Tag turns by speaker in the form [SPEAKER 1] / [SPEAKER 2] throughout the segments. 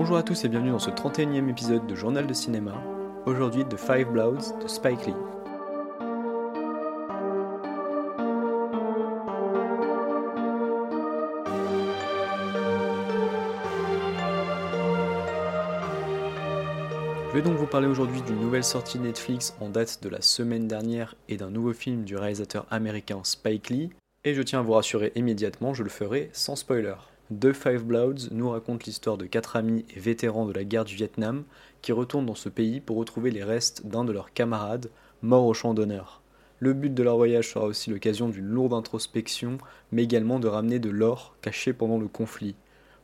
[SPEAKER 1] Bonjour à tous et bienvenue dans ce 31e épisode de Journal de cinéma, aujourd'hui de Five Bloods de Spike Lee. Je vais donc vous parler aujourd'hui d'une nouvelle sortie Netflix en date de la semaine dernière et d'un nouveau film du réalisateur américain Spike Lee, et je tiens à vous rassurer immédiatement, je le ferai sans spoiler. The Five Bloods nous raconte l'histoire de quatre amis et vétérans de la guerre du Vietnam qui retournent dans ce pays pour retrouver les restes d'un de leurs camarades mort au champ d'honneur. Le but de leur voyage sera aussi l'occasion d'une lourde introspection, mais également de ramener de l'or caché pendant le conflit.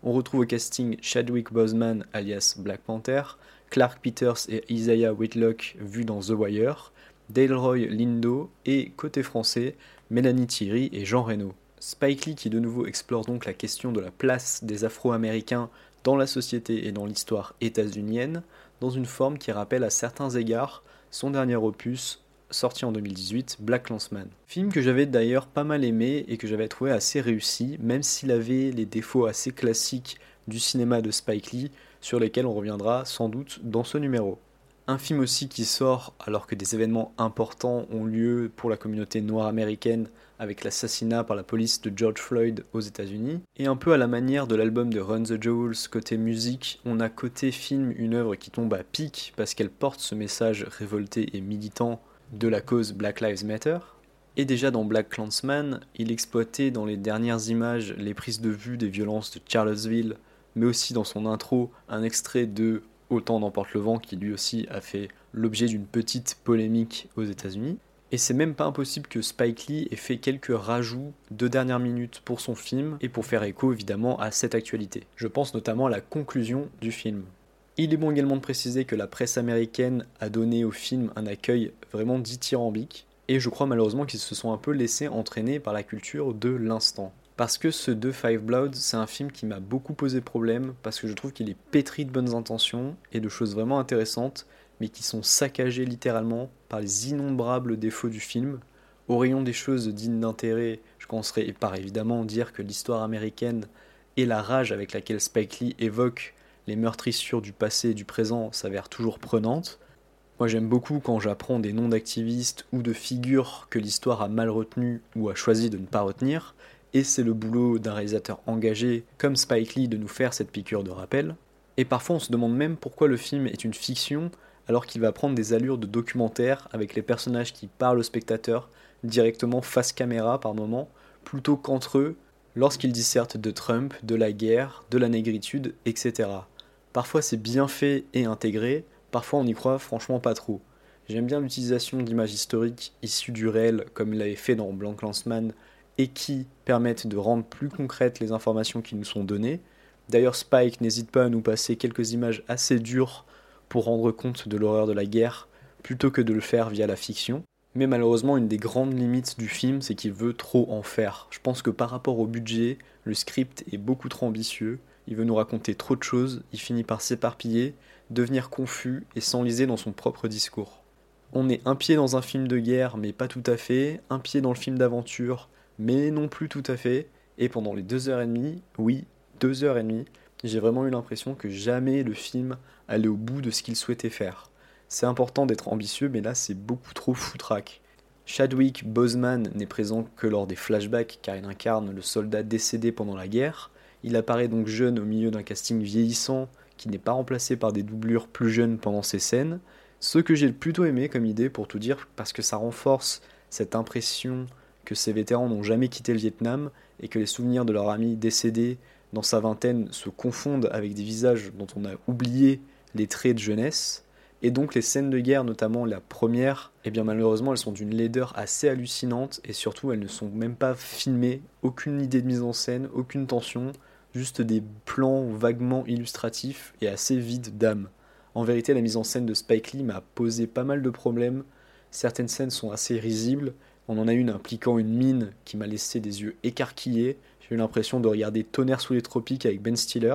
[SPEAKER 1] On retrouve au casting Chadwick Boseman alias Black Panther, Clark Peters et Isaiah Whitlock vus dans The Wire, Delroy Lindo et côté français, Mélanie Thierry et Jean Reno. Spike Lee qui de nouveau explore donc la question de la place des Afro-Américains dans la société et dans l'histoire états-unienne, dans une forme qui rappelle à certains égards son dernier opus sorti en 2018, Black Landsman. Film que j'avais d'ailleurs pas mal aimé et que j'avais trouvé assez réussi, même s'il avait les défauts assez classiques du cinéma de Spike Lee, sur lesquels on reviendra sans doute dans ce numéro. Un film aussi qui sort alors que des événements importants ont lieu pour la communauté noire américaine avec l'assassinat par la police de George Floyd aux États-Unis. Et un peu à la manière de l'album de Run the Jewels, côté musique, on a côté film une œuvre qui tombe à pic parce qu'elle porte ce message révolté et militant de la cause Black Lives Matter. Et déjà dans Black Clansman, il exploitait dans les dernières images les prises de vue des violences de Charlottesville, mais aussi dans son intro un extrait de Autant d'emporte le vent qui lui aussi a fait l'objet d'une petite polémique aux États-Unis. Et c'est même pas impossible que Spike Lee ait fait quelques rajouts de dernière minute pour son film et pour faire écho évidemment à cette actualité. Je pense notamment à la conclusion du film. Il est bon également de préciser que la presse américaine a donné au film un accueil vraiment dithyrambique, et je crois malheureusement qu'ils se sont un peu laissés entraîner par la culture de l'instant. Parce que ce The Five Bloods, c'est un film qui m'a beaucoup posé problème, parce que je trouve qu'il est pétri de bonnes intentions et de choses vraiment intéressantes, mais qui sont saccagés littéralement par les innombrables défauts du film. Au rayon des choses dignes d'intérêt, je commencerai par évidemment dire que l'histoire américaine et la rage avec laquelle Spike Lee évoque les meurtrissures du passé et du présent s'avèrent toujours prenantes. Moi j'aime beaucoup quand j'apprends des noms d'activistes ou de figures que l'histoire a mal retenues ou a choisi de ne pas retenir, et c'est le boulot d'un réalisateur engagé comme Spike Lee de nous faire cette piqûre de rappel. Et parfois on se demande même pourquoi le film est une fiction alors qu'il va prendre des allures de documentaire avec les personnages qui parlent au spectateur directement face caméra par moment, plutôt qu'entre eux lorsqu'ils dissertent de Trump, de la guerre, de la négritude, etc. Parfois c'est bien fait et intégré, parfois on y croit franchement pas trop. J'aime bien l'utilisation d'images historiques issues du réel comme il l'avait fait dans Blank Landsman et qui permettent de rendre plus concrètes les informations qui nous sont données. D'ailleurs Spike n'hésite pas à nous passer quelques images assez dures pour rendre compte de l'horreur de la guerre plutôt que de le faire via la fiction. Mais malheureusement, une des grandes limites du film, c'est qu'il veut trop en faire. Je pense que par rapport au budget, le script est beaucoup trop ambitieux, il veut nous raconter trop de choses, il finit par s'éparpiller, devenir confus et s'enliser dans son propre discours. On est un pied dans un film de guerre, mais pas tout à fait, un pied dans le film d'aventure, mais non plus tout à fait, et pendant les deux heures et demie, oui, deux heures et demie, j'ai vraiment eu l'impression que jamais le film allait au bout de ce qu'il souhaitait faire. C'est important d'être ambitieux, mais là c'est beaucoup trop foutraque. Chadwick Boseman n'est présent que lors des flashbacks car il incarne le soldat décédé pendant la guerre. Il apparaît donc jeune au milieu d'un casting vieillissant qui n'est pas remplacé par des doublures plus jeunes pendant ces scènes. Ce que j'ai plutôt aimé comme idée pour tout dire parce que ça renforce cette impression que ces vétérans n'ont jamais quitté le Vietnam et que les souvenirs de leur ami décédé dans sa vingtaine se confondent avec des visages dont on a oublié les traits de jeunesse. Et donc les scènes de guerre, notamment la première, eh bien malheureusement elles sont d'une laideur assez hallucinante et surtout elles ne sont même pas filmées, aucune idée de mise en scène, aucune tension, juste des plans vaguement illustratifs et assez vides d'âme. En vérité la mise en scène de Spike Lee m'a posé pas mal de problèmes, certaines scènes sont assez risibles, on en a une impliquant une mine qui m'a laissé des yeux écarquillés, j'ai eu l'impression de regarder Tonnerre sous les tropiques avec Ben Stiller.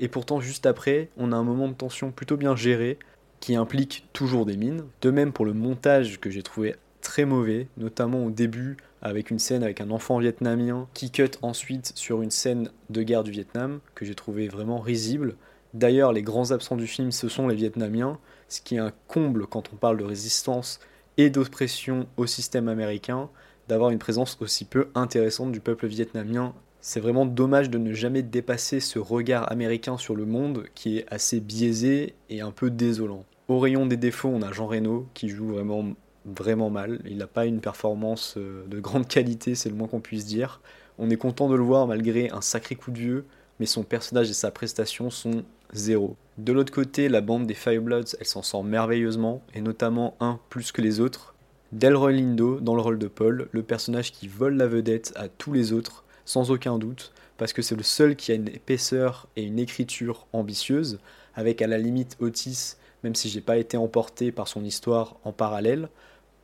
[SPEAKER 1] Et pourtant, juste après, on a un moment de tension plutôt bien géré, qui implique toujours des mines. De même pour le montage que j'ai trouvé très mauvais, notamment au début avec une scène avec un enfant vietnamien qui cut ensuite sur une scène de guerre du Vietnam que j'ai trouvé vraiment risible. D'ailleurs, les grands absents du film, ce sont les Vietnamiens, ce qui est un comble quand on parle de résistance et d'oppression au système américain, d'avoir une présence aussi peu intéressante du peuple vietnamien. C'est vraiment dommage de ne jamais dépasser ce regard américain sur le monde qui est assez biaisé et un peu désolant. Au rayon des défauts, on a Jean Reno qui joue vraiment vraiment mal. Il n'a pas une performance euh, de grande qualité, c'est le moins qu'on puisse dire. On est content de le voir malgré un sacré coup de vieux, mais son personnage et sa prestation sont De l'autre côté, la bande des Firebloods, elle s'en sort merveilleusement, et notamment un plus que les autres. Delroy Lindo dans le rôle de Paul, le personnage qui vole la vedette à tous les autres, sans aucun doute, parce que c'est le seul qui a une épaisseur et une écriture ambitieuse, avec à la limite Otis, même si j'ai pas été emporté par son histoire en parallèle.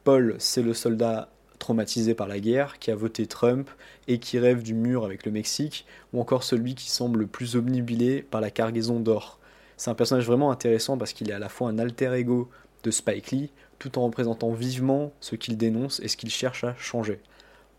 [SPEAKER 1] Paul, c'est le soldat traumatisé par la guerre, qui a voté Trump et qui rêve du mur avec le Mexique, ou encore celui qui semble le plus omnibilé par la cargaison d'or. C'est un personnage vraiment intéressant parce qu'il est à la fois un alter ego de Spike Lee, tout en représentant vivement ce qu'il dénonce et ce qu'il cherche à changer.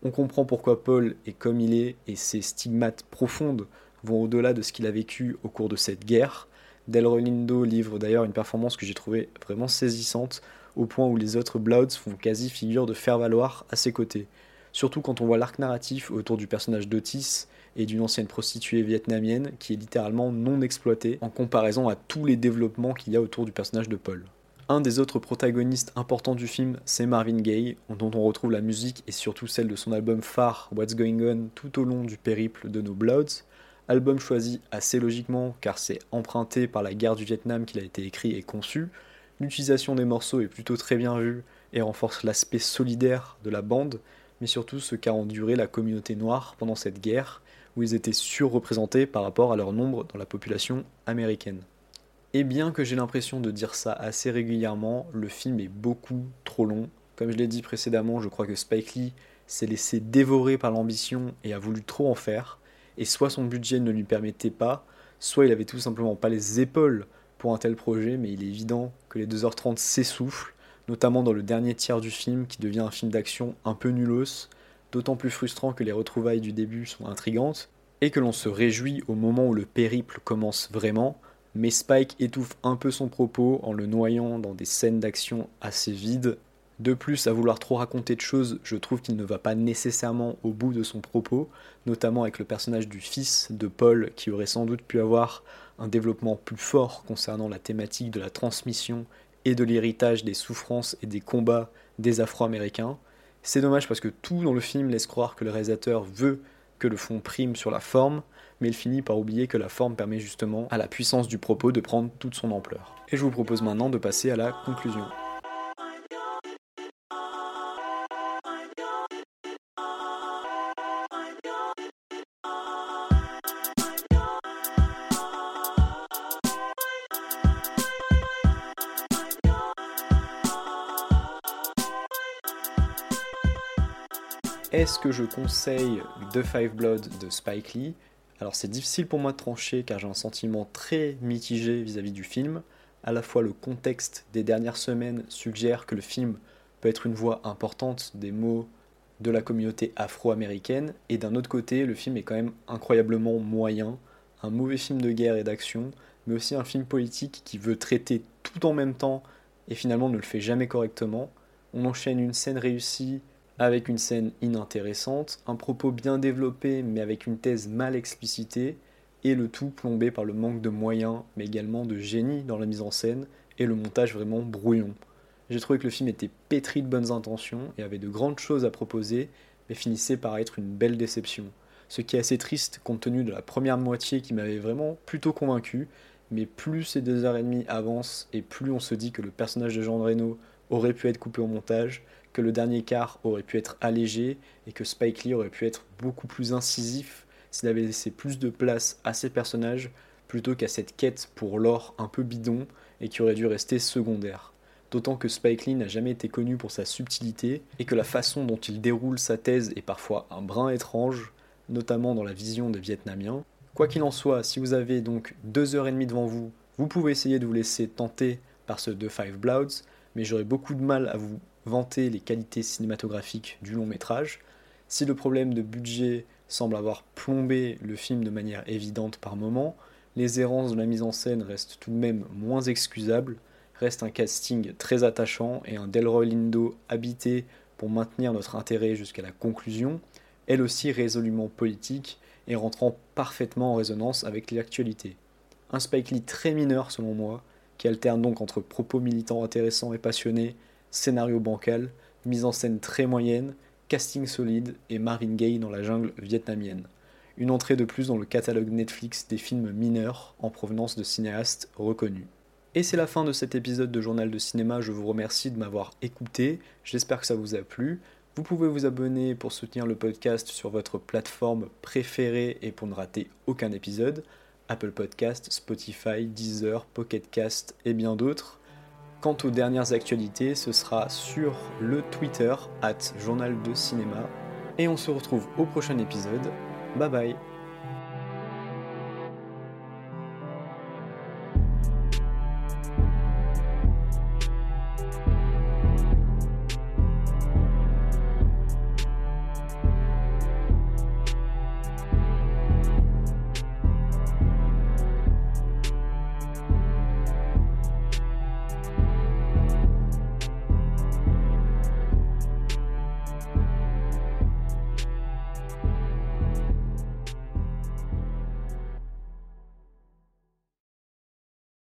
[SPEAKER 1] On comprend pourquoi Paul est comme il est et ses stigmates profondes vont au-delà de ce qu'il a vécu au cours de cette guerre. Del Lindo livre d'ailleurs une performance que j'ai trouvée vraiment saisissante au point où les autres Bloods font quasi figure de faire valoir à ses côtés. Surtout quand on voit l'arc narratif autour du personnage d'Otis et d'une ancienne prostituée vietnamienne qui est littéralement non exploitée en comparaison à tous les développements qu'il y a autour du personnage de Paul. Un des autres protagonistes importants du film, c'est Marvin Gaye, dont on retrouve la musique et surtout celle de son album phare What's Going On tout au long du périple de nos Bloods. Album choisi assez logiquement car c'est emprunté par la guerre du Vietnam qu'il a été écrit et conçu, L'utilisation des morceaux est plutôt très bien vue et renforce l'aspect solidaire de la bande, mais surtout ce qu'a enduré la communauté noire pendant cette guerre, où ils étaient surreprésentés par rapport à leur nombre dans la population américaine. Et bien que j'ai l'impression de dire ça assez régulièrement, le film est beaucoup trop long. Comme je l'ai dit précédemment, je crois que Spike Lee s'est laissé dévorer par l'ambition et a voulu trop en faire, et soit son budget ne lui permettait pas, soit il avait tout simplement pas les épaules pour un tel projet, mais il est évident que les 2h30 s'essoufflent, notamment dans le dernier tiers du film qui devient un film d'action un peu nulos, d'autant plus frustrant que les retrouvailles du début sont intrigantes, et que l'on se réjouit au moment où le périple commence vraiment, mais Spike étouffe un peu son propos en le noyant dans des scènes d'action assez vides. De plus, à vouloir trop raconter de choses, je trouve qu'il ne va pas nécessairement au bout de son propos, notamment avec le personnage du fils de Paul qui aurait sans doute pu avoir un développement plus fort concernant la thématique de la transmission et de l'héritage des souffrances et des combats des Afro-Américains. C'est dommage parce que tout dans le film laisse croire que le réalisateur veut que le fond prime sur la forme, mais il finit par oublier que la forme permet justement à la puissance du propos de prendre toute son ampleur. Et je vous propose maintenant de passer à la conclusion. Est-ce que je conseille The Five Blood de Spike Lee? Alors c'est difficile pour moi de trancher car j'ai un sentiment très mitigé vis-à-vis du film. À la fois le contexte des dernières semaines suggère que le film peut être une voix importante des mots de la communauté afro-américaine et d'un autre côté le film est quand même incroyablement moyen, un mauvais film de guerre et d'action, mais aussi un film politique qui veut traiter tout en même temps et finalement ne le fait jamais correctement. On enchaîne une scène réussie avec une scène inintéressante, un propos bien développé mais avec une thèse mal explicitée, et le tout plombé par le manque de moyens, mais également de génie dans la mise en scène, et le montage vraiment brouillon. J'ai trouvé que le film était pétri de bonnes intentions et avait de grandes choses à proposer, mais finissait par être une belle déception. Ce qui est assez triste compte tenu de la première moitié qui m'avait vraiment plutôt convaincu, mais plus ces deux heures et demie avancent et plus on se dit que le personnage de Jean Reno aurait pu être coupé au montage, que le dernier quart aurait pu être allégé et que Spike Lee aurait pu être beaucoup plus incisif s'il avait laissé plus de place à ses personnages plutôt qu'à cette quête pour l'or un peu bidon et qui aurait dû rester secondaire. D'autant que Spike Lee n'a jamais été connu pour sa subtilité et que la façon dont il déroule sa thèse est parfois un brin étrange, notamment dans la vision des Vietnamiens. Quoi qu'il en soit, si vous avez donc deux heures et demie devant vous, vous pouvez essayer de vous laisser tenter par ce The Five Bloods, mais j'aurais beaucoup de mal à vous vanter les qualités cinématographiques du long métrage. Si le problème de budget semble avoir plombé le film de manière évidente par moment, les errances de la mise en scène restent tout de même moins excusables, reste un casting très attachant et un Delroy Lindo habité pour maintenir notre intérêt jusqu'à la conclusion, elle aussi résolument politique et rentrant parfaitement en résonance avec l'actualité. Un Spike Lee très mineur selon moi, qui alterne donc entre propos militants intéressants et passionnés, scénario bancal, mise en scène très moyenne, casting solide et Marine Gaye dans la jungle vietnamienne. Une entrée de plus dans le catalogue Netflix des films mineurs en provenance de cinéastes reconnus. Et c'est la fin de cet épisode de Journal de Cinéma, je vous remercie de m'avoir écouté, j'espère que ça vous a plu. Vous pouvez vous abonner pour soutenir le podcast sur votre plateforme préférée et pour ne rater aucun épisode. Apple Podcast, Spotify, Deezer, Pocket Cast et bien d'autres. Quant aux dernières actualités, ce sera sur le Twitter, at Journal de Cinéma. Et on se retrouve au prochain épisode. Bye bye